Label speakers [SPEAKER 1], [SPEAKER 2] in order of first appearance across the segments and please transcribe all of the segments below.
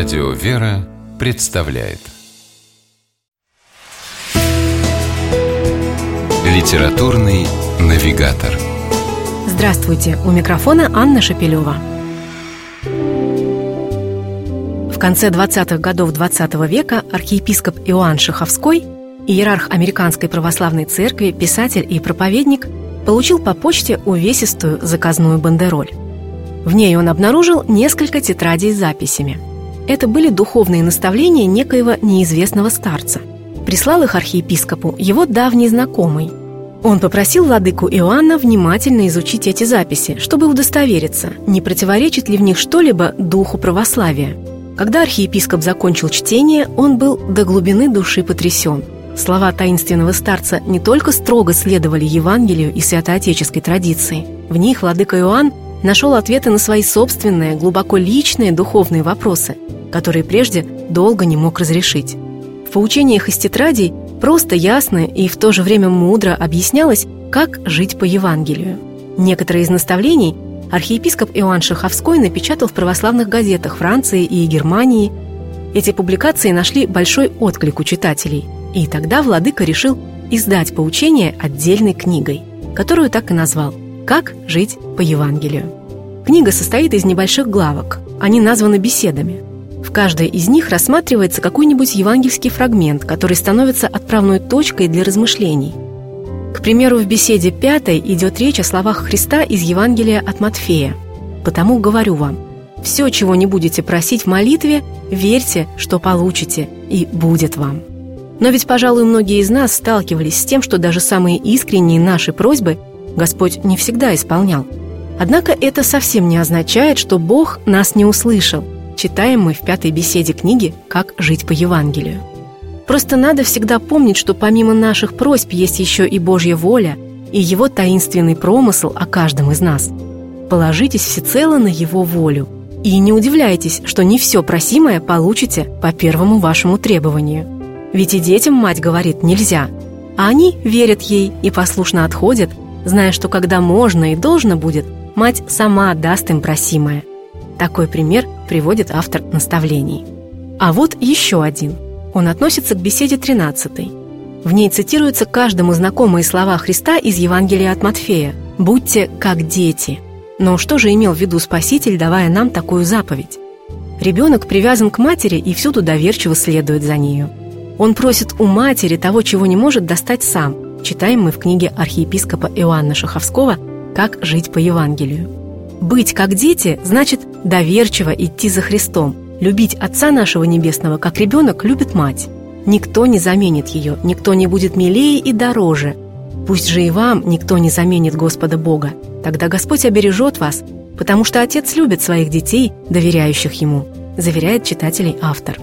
[SPEAKER 1] Радио «Вера» представляет Литературный навигатор
[SPEAKER 2] Здравствуйте! У микрофона Анна Шапилева. В конце 20-х годов 20 века архиепископ Иоанн Шаховской, иерарх Американской православной церкви, писатель и проповедник, получил по почте увесистую заказную бандероль. В ней он обнаружил несколько тетрадей с записями. Это были духовные наставления некоего неизвестного старца. Прислал их архиепископу его давний знакомый. Он попросил владыку Иоанна внимательно изучить эти записи, чтобы удостовериться, не противоречит ли в них что-либо духу православия. Когда архиепископ закончил чтение, он был до глубины души потрясен. Слова таинственного старца не только строго следовали Евангелию и святоотеческой традиции. В них владыка Иоанн нашел ответы на свои собственные, глубоко личные духовные вопросы, которые прежде долго не мог разрешить. В поучениях из тетрадей просто, ясно и в то же время мудро объяснялось, как жить по Евангелию. Некоторые из наставлений архиепископ Иоанн Шаховской напечатал в православных газетах Франции и Германии. Эти публикации нашли большой отклик у читателей, и тогда владыка решил издать поучение отдельной книгой, которую так и назвал «Как жить по Евангелию». Книга состоит из небольших главок. Они названы беседами. В каждой из них рассматривается какой-нибудь евангельский фрагмент, который становится отправной точкой для размышлений. К примеру, в беседе пятой идет речь о словах Христа из Евангелия от Матфея. «Потому говорю вам, все, чего не будете просить в молитве, верьте, что получите, и будет вам». Но ведь, пожалуй, многие из нас сталкивались с тем, что даже самые искренние наши просьбы – Господь не всегда исполнял. Однако это совсем не означает, что Бог нас не услышал. Читаем мы в пятой беседе книги «Как жить по Евангелию». Просто надо всегда помнить, что помимо наших просьб есть еще и Божья воля и Его таинственный промысл о каждом из нас. Положитесь всецело на Его волю и не удивляйтесь, что не все просимое получите по первому вашему требованию. Ведь и детям мать говорит «нельзя», а они верят ей и послушно отходят, зная, что когда можно и должно будет, мать сама даст им просимое. Такой пример приводит автор наставлений. А вот еще один. Он относится к беседе 13. В ней цитируются каждому знакомые слова Христа из Евангелия от Матфея «Будьте как дети». Но что же имел в виду Спаситель, давая нам такую заповедь? Ребенок привязан к матери и всюду доверчиво следует за нею. Он просит у матери того, чего не может достать сам – Читаем мы в книге архиепископа Иоанна Шаховского «Как жить по Евангелию». Быть как дети значит доверчиво идти за Христом, любить Отца нашего Небесного, как ребенок любит мать. Никто не заменит ее, никто не будет милее и дороже. Пусть же и вам никто не заменит Господа Бога. Тогда Господь обережет вас, потому что Отец любит своих детей, доверяющих Ему, заверяет читателей автор.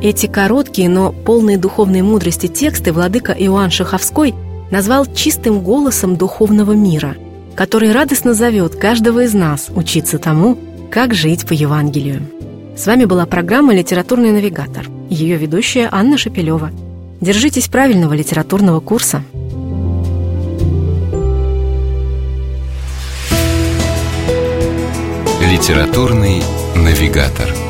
[SPEAKER 2] Эти короткие, но полные духовной мудрости тексты владыка Иоанн Шаховской – назвал чистым голосом духовного мира, который радостно зовет каждого из нас учиться тому, как жить по Евангелию. С вами была программа «Литературный навигатор». Ее ведущая Анна Шапилева. Держитесь правильного литературного курса.
[SPEAKER 1] «Литературный навигатор»